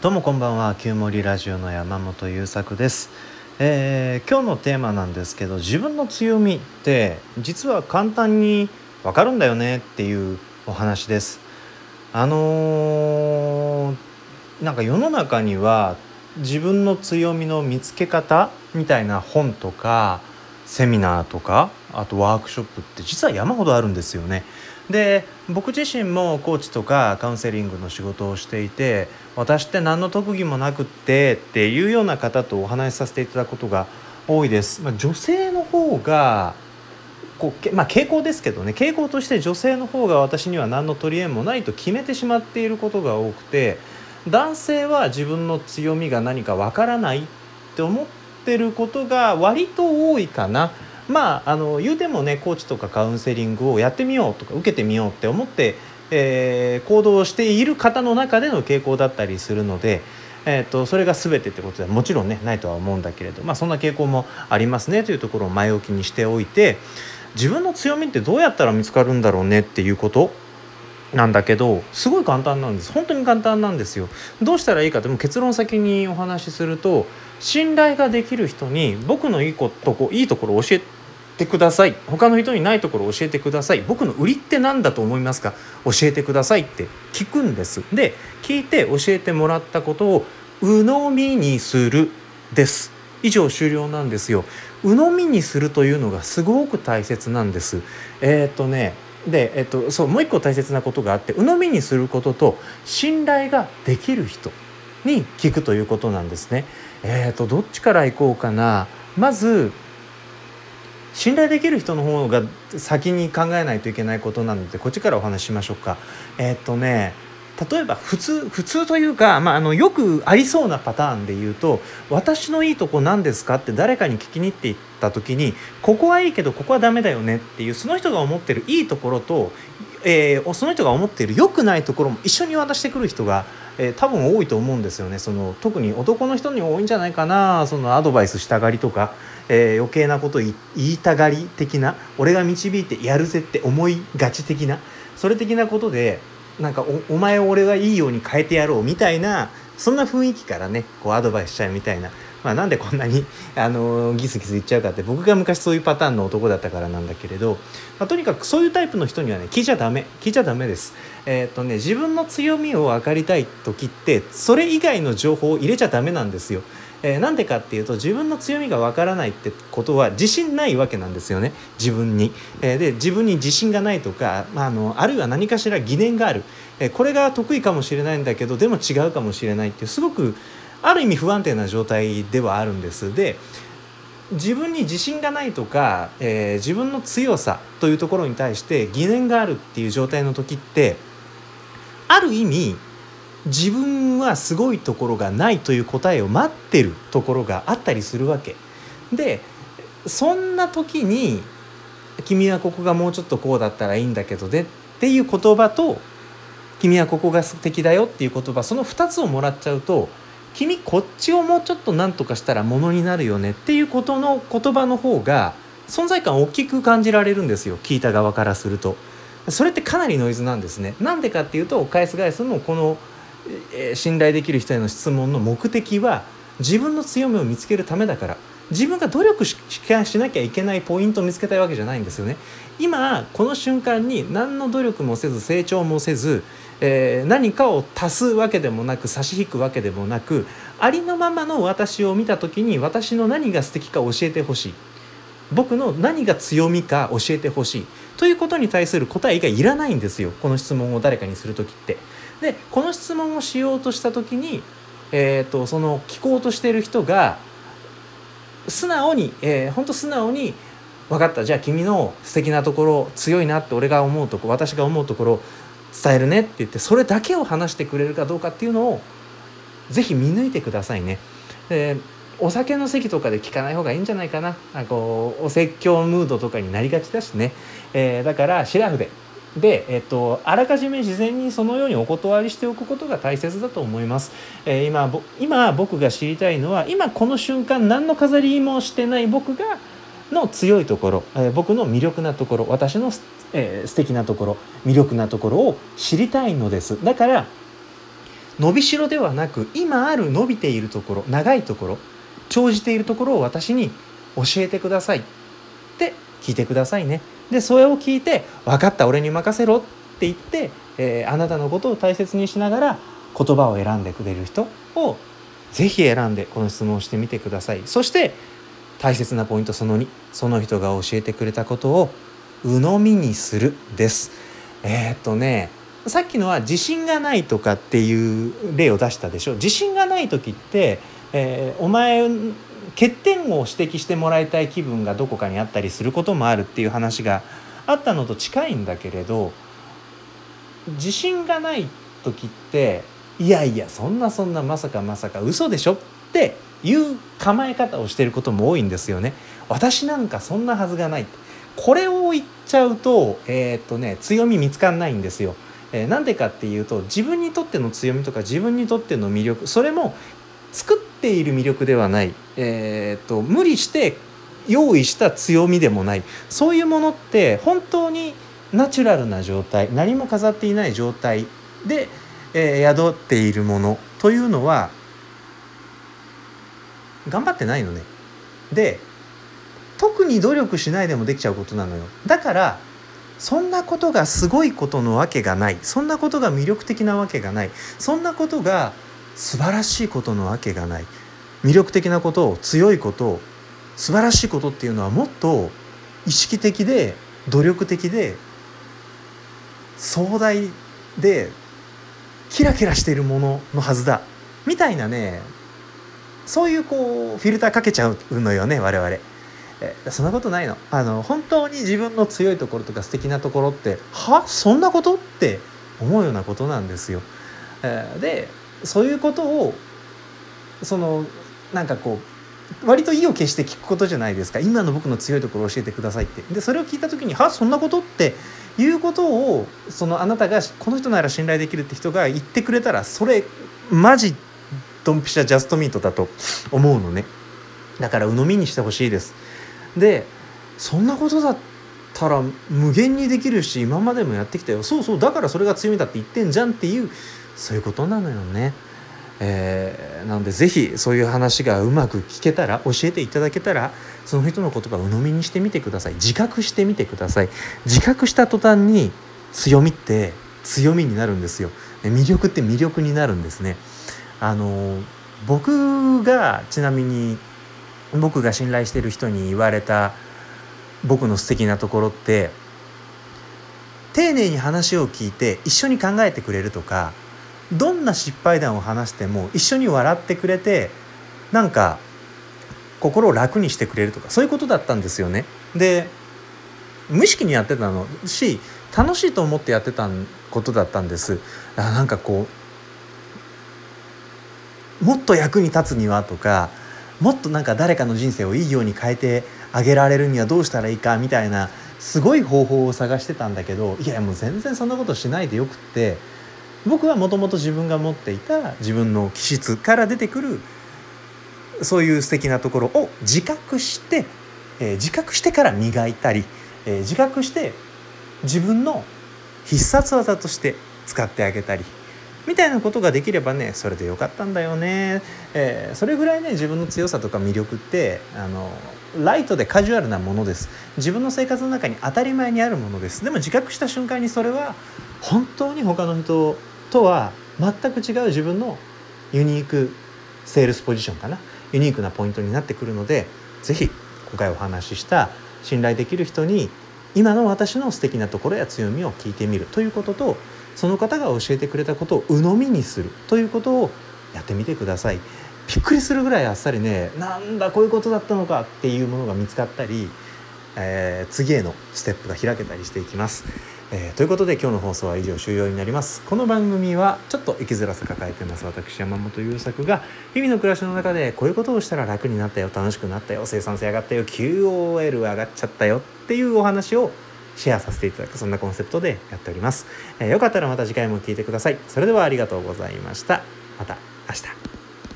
どうもこんばんは旧森ラジオの山本優作です、えー今日のテーマなんですけど自分の強みって実は簡単にわかるんだよねっていうお話ですあのーなんか世の中には自分の強みの見つけ方みたいな本とかセミナーとかあとワークショップって実は山ほどあるんですよね。で僕自身もコーチとかカウンセリングの仕事をしていて私って何の特技もなくってっていうような方とお話しさせていただくことが多いです。まあ、女性の方がこうけまあ、傾向ですけどね傾向として女性の方が私には何の取り柄もないと決めてしまっていることが多くて男性は自分の強みが何かわからないって思ってることが割と多いかな。まあ、あの言うてもねコーチとかカウンセリングをやってみようとか受けてみようって思って、えー行動している方の中での傾向だったりするので、えー、とそれが全てってことではもちろんねないとは思うんだけれど、まあ、そんな傾向もありますねというところを前置きにしておいて自分の強みってどうやったら見つかるんだろうねっていうことなんだけどすごい簡単なんです。本当に簡単なんですよ。どうしたらいいかっても結論先にお話しすると信頼ができる人に僕のいいことこいいところを教えてください。他の人にないところを教えてください。僕の売りって何だと思いますか？教えてくださいって聞くんです。で聞いて教えてもらったことを鵜呑みにするです。以上終了なんですよ。鵜呑みにするというのがすごく大切なんです。えーっとねで、えっと、そうもう一個大切なことがあって鵜呑みにすることと信頼ができる人に聞くということなんですね。えっとどっちからいこうかな？まず信頼できる人の方が先に考えないといけないことなのでこっちからお話ししましょうか。えっとね例えば普通普通というか、まあ、あのよくありそうなパターンで言うと「私のいいとこ何ですか?」って誰かに聞きに行っていった時に「ここはいいけどここはダメだよね」っていうその人が思ってるいいところと、えーその人が思っている良くないところも一緒に渡してくる人が、えー多分多いと思うんですよね。その特に男の人に多いんじゃないかな。そのアドバイスしたがりとか、えー余計なこと言いたがり的な俺が導いてやるぜって思いがち的なそれ的なことでなんかおお前を俺がいいように変えてやろうみたいなそんな雰囲気からねこうアドバイスしちゃうみたいな、まあ、なんでこんなに、あのギスギス言っちゃうかって僕が昔そういうパターンの男だったからなんだけれど、まあ、とにかくそういうタイプの人にはね聞いちゃダメ聞いちゃダメです。えーっとね自分の強みを分かりたい時ってそれ以外の情報を入れちゃダメなんですよ。えーなんでかっていうと自分の強みがわからないってことは自信ないわけなんですよね自分に。えーで自分に自信がないとか、まあ、あのあるいは何かしら疑念がある、えーこれが得意かもしれないんだけどでも違うかもしれないっていうすごくある意味不安定な状態ではあるんです。で自分に自信がないとか、えー自分の強さというところに対して疑念があるっていう状態の時ってある意味自分はすごいところがないという答えを待ってるところがあったりするわけでそんな時に「君はここがもうちょっとこうだったらいいんだけどね」っていう言葉と「君はここが素敵だよ」っていう言葉その2つをもらっちゃうと「君こっちをもうちょっと何とかしたらものになるよね」っていうことの言葉の方が存在感を大きく感じられるんですよ聞いた側からすると。それってかなりノイズなんですね。なんでかっていうと返す返すのこの、えー信頼できる人への質問の目的は自分の強みを見つけるためだから自分が努力しししなきゃいけないポイントを見つけたいわけじゃないんですよね。今この瞬間に何の努力もせず成長もせず、えー何かを足すわけでもなく差し引くわけでもなくありのままの私を見た時に私の何が素敵か教えてほしい。僕の何が強みか教えてほしいということに対する答えがいらないんですよこの質問を誰かにする時って。でこの質問をしようとした時に、えー、とその聞こうとしてる人が素直に、えー、ほんと素直に「分かったじゃあ君の素敵なところ強いなって俺が思うとこ私が思うところ伝えるね」って言ってそれだけを話してくれるかどうかっていうのをぜひ見抜いてくださいね。でお酒の席とかで聞かない方がいいんじゃないかなあこうお説教ムードとかになりがちだしね、えーだからシラフでで、えっと、あらかじめ事前にそのようにお断りしておくことが大切だと思います。えー今今僕が知りたいのは今この瞬間何の飾りもしてない僕がの強いところ、えー僕の魅力なところ私の、えー素敵なところ魅力なところを知りたいのです。だから伸びしろではなく今ある伸びているところ長いところ長じているところを私に教えてください。って聞いてくださいね。でそれを聞いて「分かった俺に任せろ」って言って、えー、あなたのことを大切にしながら言葉を選んでくれる人をぜひ選んでこの質問をしてみてください。そして大切なポイントその2その人が教えてくれたことを鵜呑みにするです。えー、っとねさっきのは自信がないとかっていう例を出したでしょ。自信がない時って、えー、お前欠点を指摘してもらいたい気分がどこかにあったりすることもあるっていう話があったのと近いんだけれど自信がない時っていやいやそんなそんなまさかまさか嘘でしょっていう構え方をしてることも多いんですよね。私なんかそんなはずがないこれを言っちゃうとえー、っとね強み見つかんないんですよ。えー、なんでかっていうと自分にとっての強みとか自分にとっての魅力それも作っている魅力ではない、えー、っと無理して用意した強みでもないそういうものって本当にナチュラルな状態何も飾っていない状態で、えー、宿っているものというのは頑張ってないのね。で特に努力しないでもできちゃうことなのよ。だからそんなことがすごいことのわけがないそんなことが魅力的なわけがないそんなことが素晴らしいことのわけがない魅力的なことを強いことを素晴らしいことっていうのはもっと意識的で努力的で壮大でキラキラしているもののはずだみたいなねそういうこうフィルターかけちゃうのよね我々。えそんなことないのあの本当に自分の強いところとか素敵なところっては？そんなこと？って思うようなことなんですよ。えでそういうことをそのなんかこう割と意を決して聞くことじゃないですか今の僕の強いところを教えてくださいってでそれを聞いた時に「は？そんなこと?」っていうことをそのあなたがこの人なら信頼できるって人が言ってくれたらそれマジドンピシャジャストミートだと思うのね。だから鵜呑みにしてほしいです。でそんなことだったら無限にできるし今までもやってきたよ。そうそうだからそれが強みだって言ってんじゃんっていうそういうことなのよね。えー、なので是非そういう話がうまく聞けたら教えていただけたらその人の言葉を鵜呑みにしてみてください。自覚してみてください。自覚した途端に強みって強みになるんですよ。魅力って魅力になるんですね。あの僕がちなみに僕が信頼してる人に言われた僕の素敵なところって丁寧に話を聞いて一緒に考えてくれるとかどんな失敗談を話しても一緒に笑ってくれてなんか心を楽にしてくれるとかそういうことだったんですよね。で無意識にやってたのし楽しいと思ってやってたことだったんです。なんかこうもっと役に立つにはとかもっとなんか誰かの人生をいいように変えてあげられるにはどうしたらいいかみたいなすごい方法を探してたんだけどいやもう全然そんなことしないでよくって僕はもともと自分が持っていた自分の気質から出てくるそういう素敵なところを自覚して、えー、自覚してから磨いたり、えー、自覚して自分の必殺技として使ってあげたりみたいなことができればねそれでよかったんだよね、えー、それぐらいね自分の強さとか魅力ってあのライトでカジュアルなものです。自分の生活の中に当たり前にあるものです。でも自覚した瞬間にそれは本当に他の人とは全く違う自分のユニークセールスポジションかな。ユニークなポイントになってくるので是非今回お話しした信頼できる人に今の私の素敵なところや強みを聞いてみるということとその方が教えてくれたことを鵜呑みにするということをやってみてください。びっくりするぐらいあっさりねなんだこういうことだったのかっていうものが見つかったり、えー、次へのステップが開けたりしていきます。えー、ということで今日の放送は以上終了になります。この番組はちょっと生きづらさ抱えてます私山本優作が日々の暮らしの中でこういうことをしたら楽になったよ楽しくなったよ生産性上がったよ QOL 上がっちゃったよっていうお話をシェアさせていただくそんなコンセプトでやっております、えー、よかったらまた次回も聴いてください。それではありがとうございました。また明日。